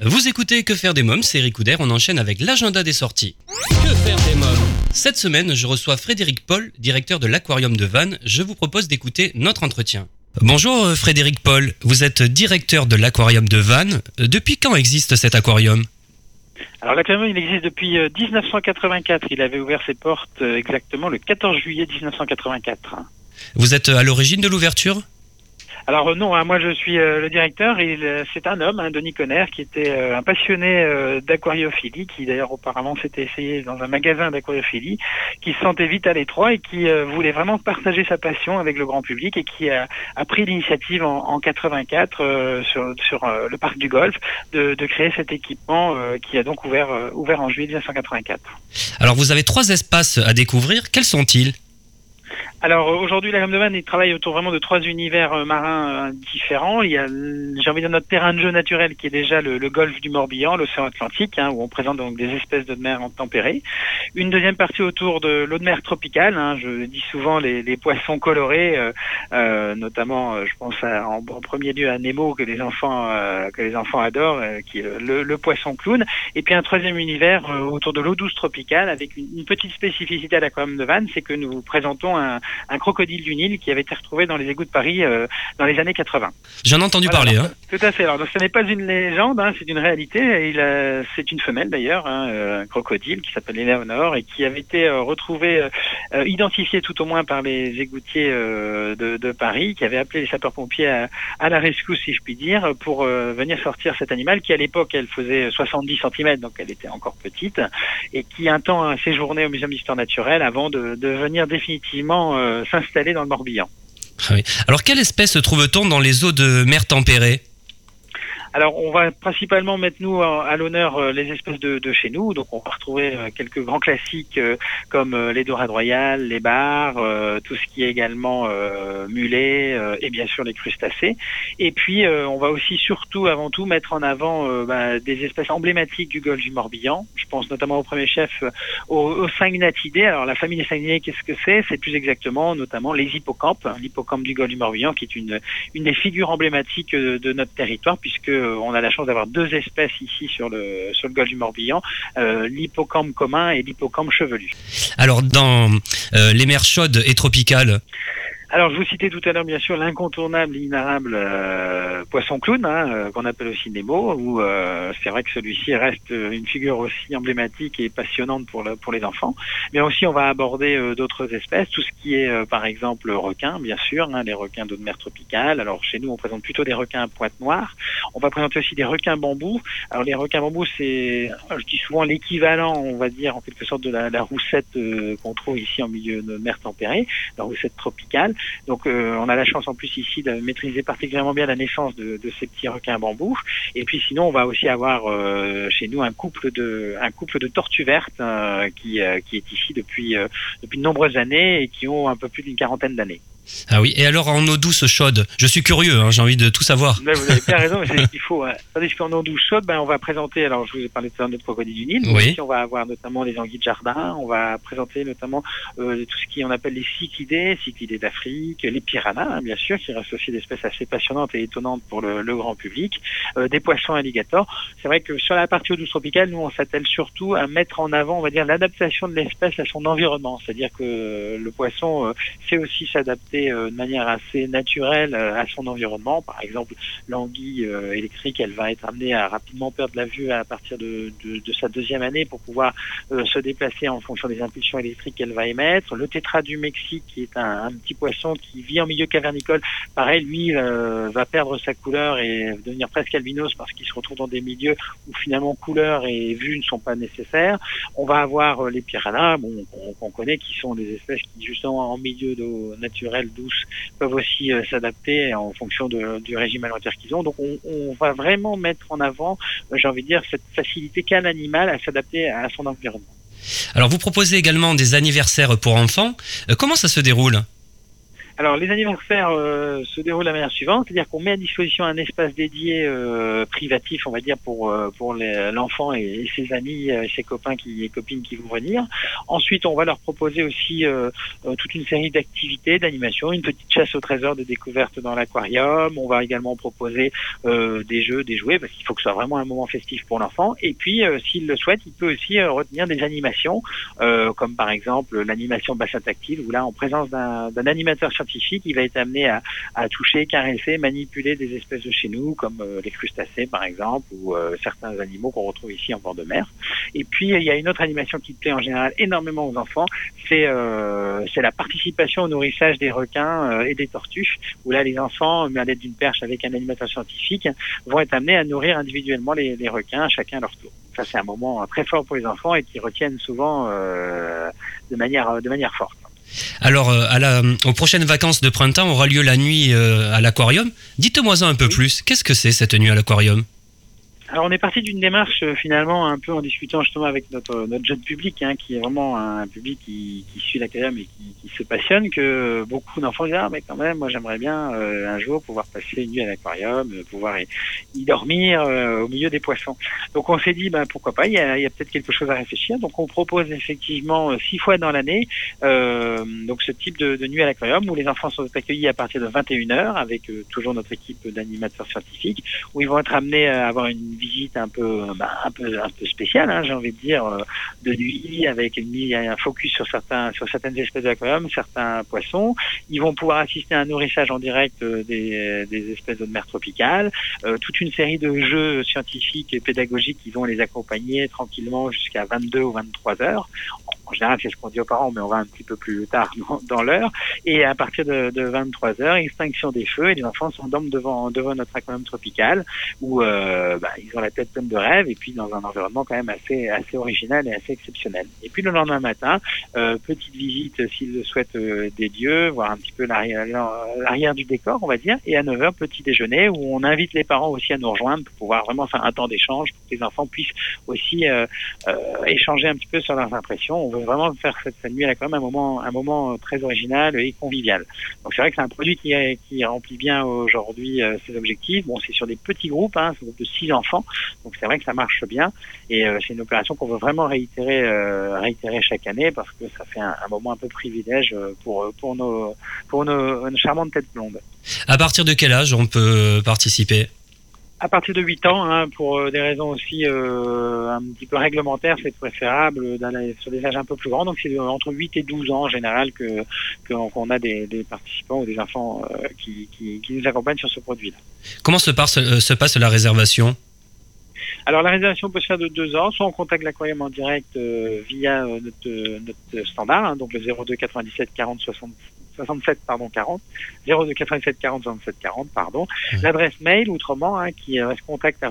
Vous écoutez Que faire des mômes, c'est Eric Couder, on enchaîne avec l'agenda des sorties. Que faire des mômes Cette semaine, je reçois Frédéric Paul, directeur de l'aquarium de Vannes. Je vous propose d'écouter notre entretien. Bonjour euh, Frédéric Paul, vous êtes directeur de l'aquarium de Vannes. Euh, Depuis quand existe cet aquarium Alors l'aquarium, il existe depuis euh, 1984. Il avait ouvert ses portes euh, exactement le 14 juillet 1984. Vous êtes à l'origine de l'ouverture Alors euh, non, hein, moi je suis euh, le directeur il, c'est un homme, hein, Denis Conner, qui était euh, un passionné d'aquariophilie, qui d'ailleurs auparavant s'était essayé dans un magasin d'aquariophilie, qui se sentait vite à l'étroit et qui voulait vraiment partager sa passion avec le grand public et qui a, pris l'initiative en, en 84 euh, sur, le parc du Golfe de, créer cet équipement qui a donc ouvert, ouvert en juillet 1984. Alors vous avez trois espaces à découvrir, quels sont-ils? Alors euh, aujourd'hui, la Gamme de il travaille autour vraiment de trois univers euh, marins euh, différents. Il y a, j'ai envie de dire, notre terrain de jeu naturel qui est déjà le, le golfe du Morbihan, l'océan Atlantique, hein, où on présente donc des espèces de mer tempérée. Une deuxième partie autour de l'eau de mer tropicale. hein, je dis souvent les, les poissons colorés, euh, notamment, je pense à- en, premier lieu à Nemo que les enfants euh, que les enfants adorent, qui est le, le- poisson clown. Et puis un troisième univers autour de l'eau douce tropicale, avec une, petite spécificité à l'aquarium de c'est que nous présentons un, un crocodile du Nil qui avait été retrouvé dans les égouts de Paris euh, dans les années 80. J'en ai entendu Voilà, parler. alors, Hein. Tout à fait. Alors, donc, ce n'est pas une légende, hein, c'est une réalité. A- c'est une femelle d'ailleurs, hein, euh, un crocodile qui s'appelle Eleanor et qui avait été euh, retrouvée, euh, euh, identifiée tout au moins par les égoutiers euh, de, de Paris, qui avaient appelé les sapeurs-pompiers à, à la rescousse, si je puis dire, pour euh, venir sortir cet animal qui, à l'époque, elle faisait 70 cm, donc elle était encore petite, et qui un temps a séjourné au Muséum d'histoire naturelle avant de, de venir définitivement euh, s'installer dans le Morbihan. Ah. Alors quelle espèce trouve-t-on dans les eaux de mer tempérée? Alors, on va principalement mettre nous à l'honneur euh, les espèces de, de chez nous. Donc, on va retrouver euh, quelques grands classiques euh, comme les dorades royales, les bars, tout ce qui est également mulet et bien sûr les crustacés. Et puis, on va aussi surtout, avant tout, mettre en avant bah, des espèces emblématiques du golfe du Morbihan. Je pense notamment au premier chef aux, aux. Alors, la famille des syngnatidés, qu'est-ce que c'est? C'est plus exactement, notamment, les hippocampes, l'hippocampe du golfe du Morbihan, qui est une une des figures emblématiques euh, de notre territoire puisque on a la chance d'avoir deux espèces ici sur le sur le golfe du Morbihan, euh, l'hippocampe commun et l'hippocampe chevelu. Alors dans euh, les mers chaudes et tropicales, Alors je vous citais tout à l'heure bien sûr l'incontournable, l'inarrable euh, poisson clown hein, euh, qu'on appelle aussi Nemo où euh, c'est vrai que celui-ci reste une figure aussi emblématique et passionnante pour le, pour les enfants. Mais aussi on va aborder euh, d'autres espèces, tout ce qui est euh, par exemple requins bien sûr, hein, les requins d'eau de mer tropicale. Alors chez nous on présente plutôt des requins à pointe noire. On va présenter aussi des requins bambous. Alors les requins bambous c'est, je dis souvent l'équivalent on va dire en quelque sorte de la, la roussette euh, qu'on trouve ici en milieu de mer tempérée, la roussette tropicale. Donc euh, on a la chance en plus ici de maîtriser particulièrement bien la naissance de, ces petits requins bambous. Et puis sinon on va aussi avoir euh, chez nous un couple de un couple de tortues vertes euh, qui, qui est ici depuis depuis de nombreuses années et qui ont un peu plus d'une quarantaine d'années. Ah oui. Et alors en eau douce chaude, je suis curieux, hein, j'ai envie de tout savoir. Vous avez bien raison, mais c'est ce qu'il faut. hein. Tandis qu'en eau douce chaude, ben, on va présenter, alors je vous ai parlé tout à l'heure de crocodile du Nil, Oui. on va avoir notamment les anguilles de jardin, on va présenter notamment euh, tout ce qui on appelle les cyclidés, cyclidés d'Afrique, les piranhas, hein, bien sûr, qui restent aussi des espèces assez passionnantes et étonnantes pour le, le grand public, euh, des poissons alligators. C'est vrai que sur la partie eau douce tropicale, nous, on s'attelle surtout à mettre en avant, on va dire, l'adaptation de l'espèce à son environnement. C'est-à-dire que le poisson euh, sait aussi s'adapter euh, de manière assez naturelle euh, à son environnement. Par exemple, l'anguille euh, électrique, elle va être amenée à rapidement perdre la vue à partir de, sa deuxième année pour pouvoir se déplacer en fonction des impulsions électriques qu'elle va émettre. Le tétra du Mexique, qui est un, petit poisson qui vit en milieu cavernicole, pareil, lui va perdre sa couleur et devenir presque albinos parce qu'il se retrouve dans des milieux où finalement couleur et vue ne sont pas nécessaires. On va avoir les piranhas, bon, qu'on connaît, qui sont des espèces qui justement en milieu d'eau naturelle douce peuvent aussi euh, s'adapter en fonction du régime alimentaire qu'ils ont. Donc on, on va vraiment mettre en avant, euh, j'ai envie de dire, cette facilité qu'a l'animal à s'adapter à son environnement. Alors vous proposez également des anniversaires pour enfants. Euh, comment ça se déroule? Alors les anniversaires euh, se déroulent de la manière suivante, c'est-à-dire qu'on met à disposition un espace dédié euh, privatif, on va dire pour euh, pour l'enfant et, ses amis, et ses copains qui et copines qui vont venir. Ensuite, on va leur proposer aussi toute une série d'activités, d'animations, une petite chasse au trésor de découverte dans l'aquarium. On va également proposer des jeux, des jouets, parce qu'il faut que ce soit vraiment un moment festif pour l'enfant. Et puis, s'il le souhaite, il peut aussi retenir des animations, comme par exemple l'animation bassin tactile, où là, en présence d'un animateur il va être amené à, toucher, caresser, manipuler des espèces de chez nous, comme euh, les crustacés par exemple, ou euh, certains animaux qu'on retrouve ici en bord de mer. Et puis il y a une autre animation qui plaît en général énormément aux enfants, c'est euh, c'est la participation au nourrissage des requins et des tortues, où là les enfants, à l'aide d'une perche avec un animateur scientifique, vont être amenés à nourrir individuellement les, les requins, chacun à leur tour. Ça c'est un moment très fort pour les enfants et qui retiennent souvent de manière de manière forte. Alors, euh, à la, aux prochaines vacances de printemps aura lieu la nuit euh, à l'aquarium. Dites-moi un peu plus. Qu'est-ce que c'est cette nuit à l'aquarium? Alors on est parti d'une démarche euh, finalement un peu en discutant justement avec notre notre jeune public hein, qui est vraiment un public qui, qui suit l'aquarium et qui, qui, se passionne que beaucoup d'enfants disent ah mais quand même moi j'aimerais bien euh, un jour pouvoir passer une nuit à l'aquarium euh, pouvoir y, dormir au milieu des poissons. Donc on s'est dit ben pourquoi pas il y a, y a peut-être quelque chose à réfléchir. Donc on propose effectivement six fois dans l'année donc ce type de, de nuit à l'aquarium où les enfants sont accueillis à partir de 21 h avec toujours notre équipe d'animateurs scientifiques où ils vont être amenés à avoir une visite un peu, bah, un peu, un peu spéciale, hein, j'ai envie de dire, euh, de nuit avec une, un focus sur certains, sur certaines espèces d'aquarium, certains poissons. Ils vont pouvoir assister à un nourrissage en direct euh, des, des espèces de mer tropicale, euh, toute une série de jeux scientifiques et pédagogiques qui vont les accompagner tranquillement jusqu'à 22 ou 23 heures en général, c'est ce qu'on dit aux parents, mais on va un petit peu plus tard dans, l'heure. Et à partir de, de 23 heures, extinction des feux et les enfants s'endorment devant, devant notre aquarium tropical où euh, bah, ils ont la tête pleine de rêves et puis dans un environnement quand même assez, assez original et assez exceptionnel. Et puis le lendemain matin, euh, petite visite s'ils le souhaitent euh, des dieux, voir un petit peu l'arrière du décor, on va dire. Et à 9 heures, petit déjeuner où on invite les parents aussi à nous rejoindre pour pouvoir vraiment faire un temps d'échange pour que les enfants puissent aussi euh, euh, échanger un petit peu sur leurs impressions vraiment faire cette, nuit là quand même un moment, un moment très original et convivial. Donc c'est vrai que c'est un produit qui, qui remplit bien aujourd'hui euh, ses objectifs. Bon, c'est sur des petits groupes, hein, c'est groupe de six enfants, donc c'est vrai que ça marche bien et euh, c'est une opération qu'on veut vraiment réitérer, euh, réitérer chaque année parce que ça fait un, moment un peu privilège pour pour nos pour nos charmantes têtes blondes. À partir de quel âge on peut participer? À partir de 8 ans, hein, pour euh, des raisons aussi euh, un petit peu réglementaires, c'est préférable d'aller sur des âges un peu plus grands. Donc c'est entre 8 et 12 ans en général que qu'on a des, des, participants ou des enfants euh, qui, qui, qui, nous accompagnent sur ce produit-là. Comment se passe, se passe la réservation? Alors la réservation peut se faire de deux ans, soit on contacte l'aquarium en direct via notre, notre standard, hein, donc le 02 97 40 60 67 pardon 40 02 87 40 67 40 pardon l'adresse mail autrement hein, qui reste contact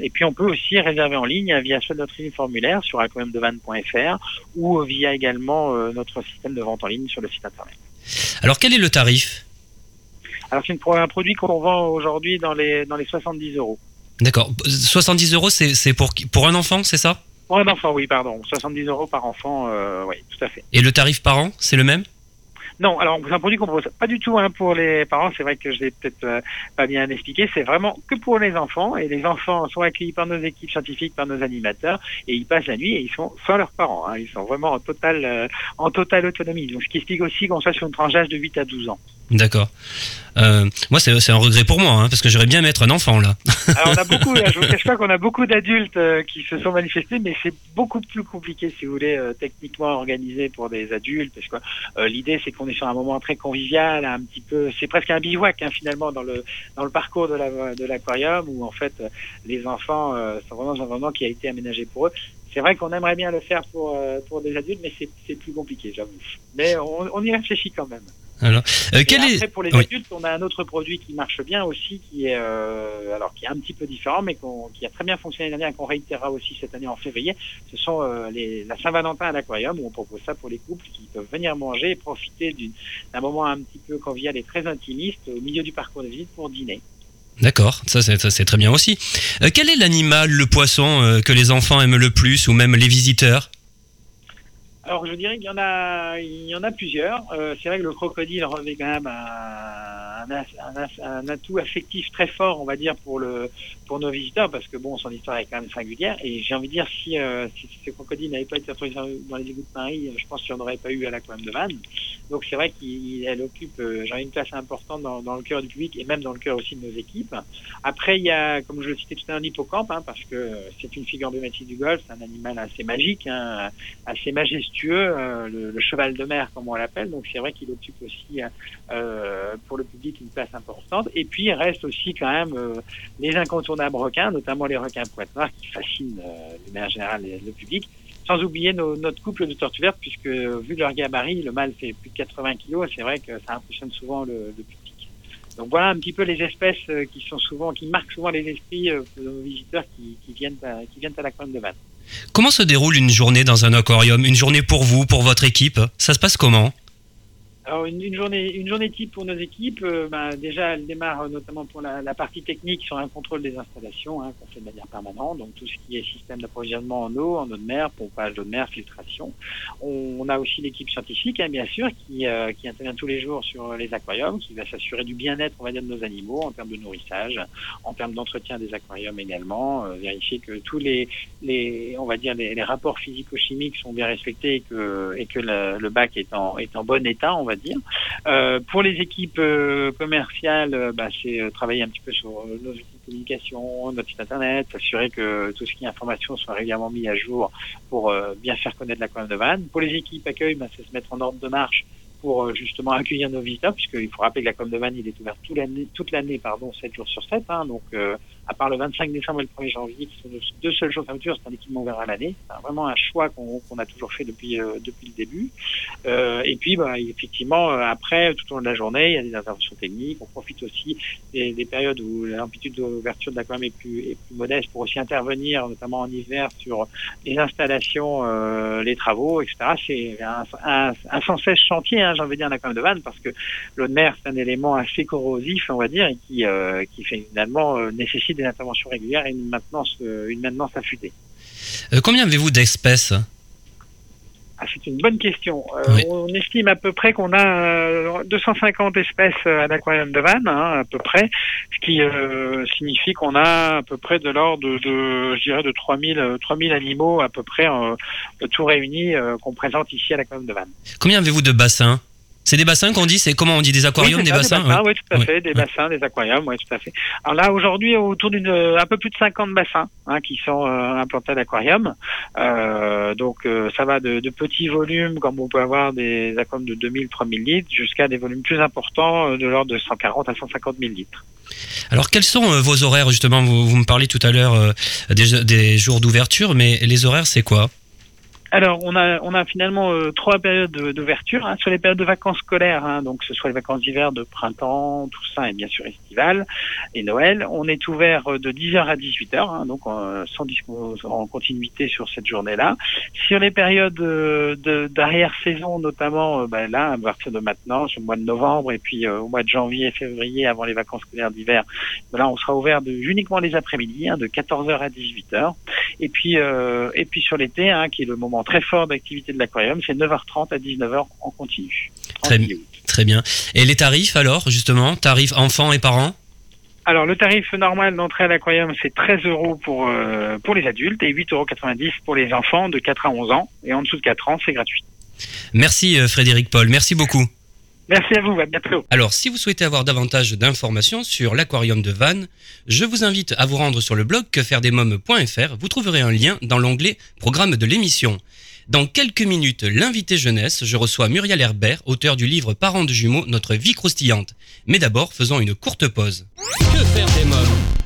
et puis on peut aussi réserver en ligne via soit notre ligne formulaire sur aquariumdevan.fr ou via également euh, notre système de vente en ligne sur le site internet. Alors quel est le tarif? Alors c'est un produit qu'on vend aujourd'hui dans les dans les 70 euros. D'accord. 70 euros, c'est pour, pour un enfant, c'est ça? Pour un enfant, oui, pardon. 70 euros par enfant, euh, oui, tout à fait. Et le tarif par an, c'est le même? Non, alors c'est un produit qu'on propose pas du tout hein, pour les parents. C'est vrai que je l'ai peut-être euh, pas bien expliqué. C'est vraiment que pour les enfants. Et les enfants sont accueillis par nos équipes scientifiques, par nos animateurs, et ils passent la nuit et ils sont sans leurs parents. Hein. Ils sont vraiment en totale, euh, en totale autonomie. Donc ce qui explique aussi qu'on soit sur une tranche d'âge de 8 à 12 ans. D'accord. Euh, moi, c'est un regret pour moi, hein, parce que j'aurais bien mettre un enfant là. Alors, on a beaucoup, je vous cache pas qu'on a beaucoup d'adultes euh, qui se sont manifestés, mais c'est beaucoup plus compliqué, si vous voulez, euh, techniquement organisé pour des adultes. Parce que l'idée, c'est qu'on est sur un moment très convivial, un petit peu, c'est presque un bivouac hein, finalement dans le dans le parcours de la de l'aquarium où en fait les enfants sont vraiment dans un moment qui a été aménagé pour eux. C'est vrai qu'on aimerait bien le faire pour pour des adultes, mais c'est plus compliqué, j'avoue. Mais on, on y réfléchit quand même. Alors, euh, quel après, pour les adultes, on a un autre produit qui marche bien aussi, qui est euh, alors qui est un petit peu différent, mais qui a très bien fonctionné l'année et qu'on réitérera aussi cette année en février. Ce sont euh, les, la Saint-Valentin à l'aquarium où on propose ça pour les couples qui peuvent venir manger et profiter d'un moment un petit peu convivial et très intimiste au milieu du parcours de visite pour dîner. D'accord, ça c'est très bien aussi. Euh, quel est l'animal, le poisson que les enfants aiment le plus ou même les visiteurs? Alors je dirais qu'il y en a, y en a plusieurs. Euh, c'est vrai que le crocodile revêt quand même un, un, atout affectif très fort, on va dire, pour le pour nos visiteurs, parce que bon, son histoire est quand même singulière. Et j'ai envie de dire, si, euh, si ce crocodile n'avait pas été retrouvé dans les égouts de Paris, je pense qu'il n'y en aurait pas eu à l'aquarium de Vannes. Donc c'est vrai qu'elle occupe, euh, une place importante dans, le cœur du public et même dans le cœur aussi de nos équipes. Après, il y a, comme je le citais tout à l'heure, l'hippocampe, hein, parce que c'est une figure emblématique du golf, c'est un animal assez magique, hein, assez majestueux, euh, le, cheval de mer, comme on l'appelle. Donc c'est vrai qu'il occupe aussi euh, pour le public une place importante. Et puis il reste aussi quand même euh, les incontournables requins, notamment les requins pointe noirs, qui fascinent de manière générale le public. Sans oublier notre couple de tortues vertes, puisque vu leur gabarit, le mâle fait plus de 80 kilos, c'est vrai que ça impressionne souvent le, public. Donc voilà un petit peu les espèces qui sont souvent, qui marquent souvent les esprits de nos visiteurs qui, viennent à, qui viennent à de Vannes. Comment se déroule une journée dans un aquarium? Une journée pour vous, pour votre équipe? Ça se passe comment? Alors une, journée, une journée type pour nos équipes, euh, bah, déjà elle démarre notamment pour la, partie technique sur un contrôle des installations hein, qu'on fait de manière permanente, donc tout ce qui est système d'approvisionnement en eau, en eau de mer, pompage d'eau de mer, filtration. On, a aussi l'équipe scientifique, hein, bien sûr, qui, euh, qui intervient tous les jours sur les aquariums, qui va s'assurer du bien-être, on va dire, de nos animaux en termes de nourrissage, en termes d'entretien des aquariums également, euh, vérifier que tous les, les, on va dire, les rapports physico-chimiques sont bien respectés et que, et que le, le bac est en, est en bon état, on va Euh, pour les équipes euh, commerciales, euh, bah, c'est travailler un petit peu sur nos outils de communication, notre site internet, s'assurer que tout ce qui est information soit régulièrement mis à jour pour bien faire connaître la commune de Vannes. Pour les équipes accueil, bah, c'est se mettre en ordre de marche pour justement accueillir nos visiteurs, puisqu'il faut rappeler que la com de Vannes, il est ouvert toute l'année, toute l'année, pardon, 7 jours sur 7. Hein, donc, à part le 25 décembre et le 1er janvier, qui sont deux seuls jours de fermeture, c'est un équipement ouvert à l'année. C'est vraiment un choix qu'on a toujours fait depuis, euh, depuis le début. Euh, et puis, bah, effectivement, euh, après, tout au long de la journée, il y a des interventions techniques. On profite aussi des, des périodes où l'amplitude d'ouverture de l'aquarium est plus, est plus modeste pour aussi intervenir, notamment en hiver, sur les installations, euh, les travaux, etc. C'est un, un, un, sans cesse chantier, hein, j'ai envie de dire, un aquarium de vanne, parce que l'eau de mer, c'est un élément assez corrosif, on va dire, et qui, euh, qui finalement nécessite des interventions régulières et une maintenance, euh, une maintenance affûtée. Euh, combien avez-vous d'espèces? Ah, c'est une bonne question. Euh, on estime à peu près qu'on a 250 espèces à l'aquarium de Vannes, hein, à peu près, ce qui signifie qu'on a à peu près de l'ordre de, de, je dirais, de 3000, 3000 animaux à peu près, tout réunis, qu'on présente ici à l'aquarium de Vannes. Combien avez-vous de bassins? C'est des bassins qu'on dit, c'est comment on dit des aquariums, des, bassins, Oui, tout à fait, des bassins, des aquariums, oui, tout à fait. Alors là, aujourd'hui, autour d'une un peu plus de 50 bassins hein, qui sont euh, implantés à l'aquarium. Euh, donc euh, ça va de, de, petits volumes, comme on peut avoir des aquariums de 2000, 3000 litres, jusqu'à des volumes plus importants de l'ordre de 140 à 150 000 litres. Alors quels sont vos horaires justement? Vous, vous, me parlez tout à l'heure des, des jours d'ouverture, mais les horaires c'est quoi? Alors, on a, on a finalement euh, trois périodes d'ouverture. Hein, sur les périodes de vacances scolaires, hein, donc ce soit les vacances d'hiver, de printemps, tout ça, et bien sûr estival et Noël, on est ouvert euh, de 10h à 18h, hein, donc euh, sans en continuité sur cette journée-là. Sur les périodes d'arrière-saison, notamment, ben là, à partir de maintenant, sur le mois de novembre, et puis au mois de janvier et février, avant les vacances scolaires d'hiver, ben là, on sera ouvert de, uniquement les après-midi, hein, de 14h à 18h. Et puis, et puis sur l'été, hein, qui est le moment très fort d'activité de l'aquarium. C'est 9h30 à 19h en continu. Très, très bien. Et les tarifs alors, justement Tarifs enfants et parents? Alors le tarif normal d'entrée à l'aquarium c'est 13 euros pour euh, pour les adultes et 8,90 euros pour les enfants de 4 à 11 ans et en dessous de 4 ans c'est gratuit. Merci euh, Frédéric Paul, merci beaucoup. Merci à vous, à bientôt. Alors, si vous souhaitez avoir davantage d'informations sur l'aquarium de Vannes, je vous invite à vous rendre sur le blog quefairedesmoms.fr. Vous trouverez un lien dans l'onglet Programme de l'émission. Dans quelques minutes, l'invité jeunesse, je reçois Muriel Herbert, auteur du livre Parents de jumeaux, notre vie croustillante. Mais d'abord, faisons une courte pause. Que faire des mômes?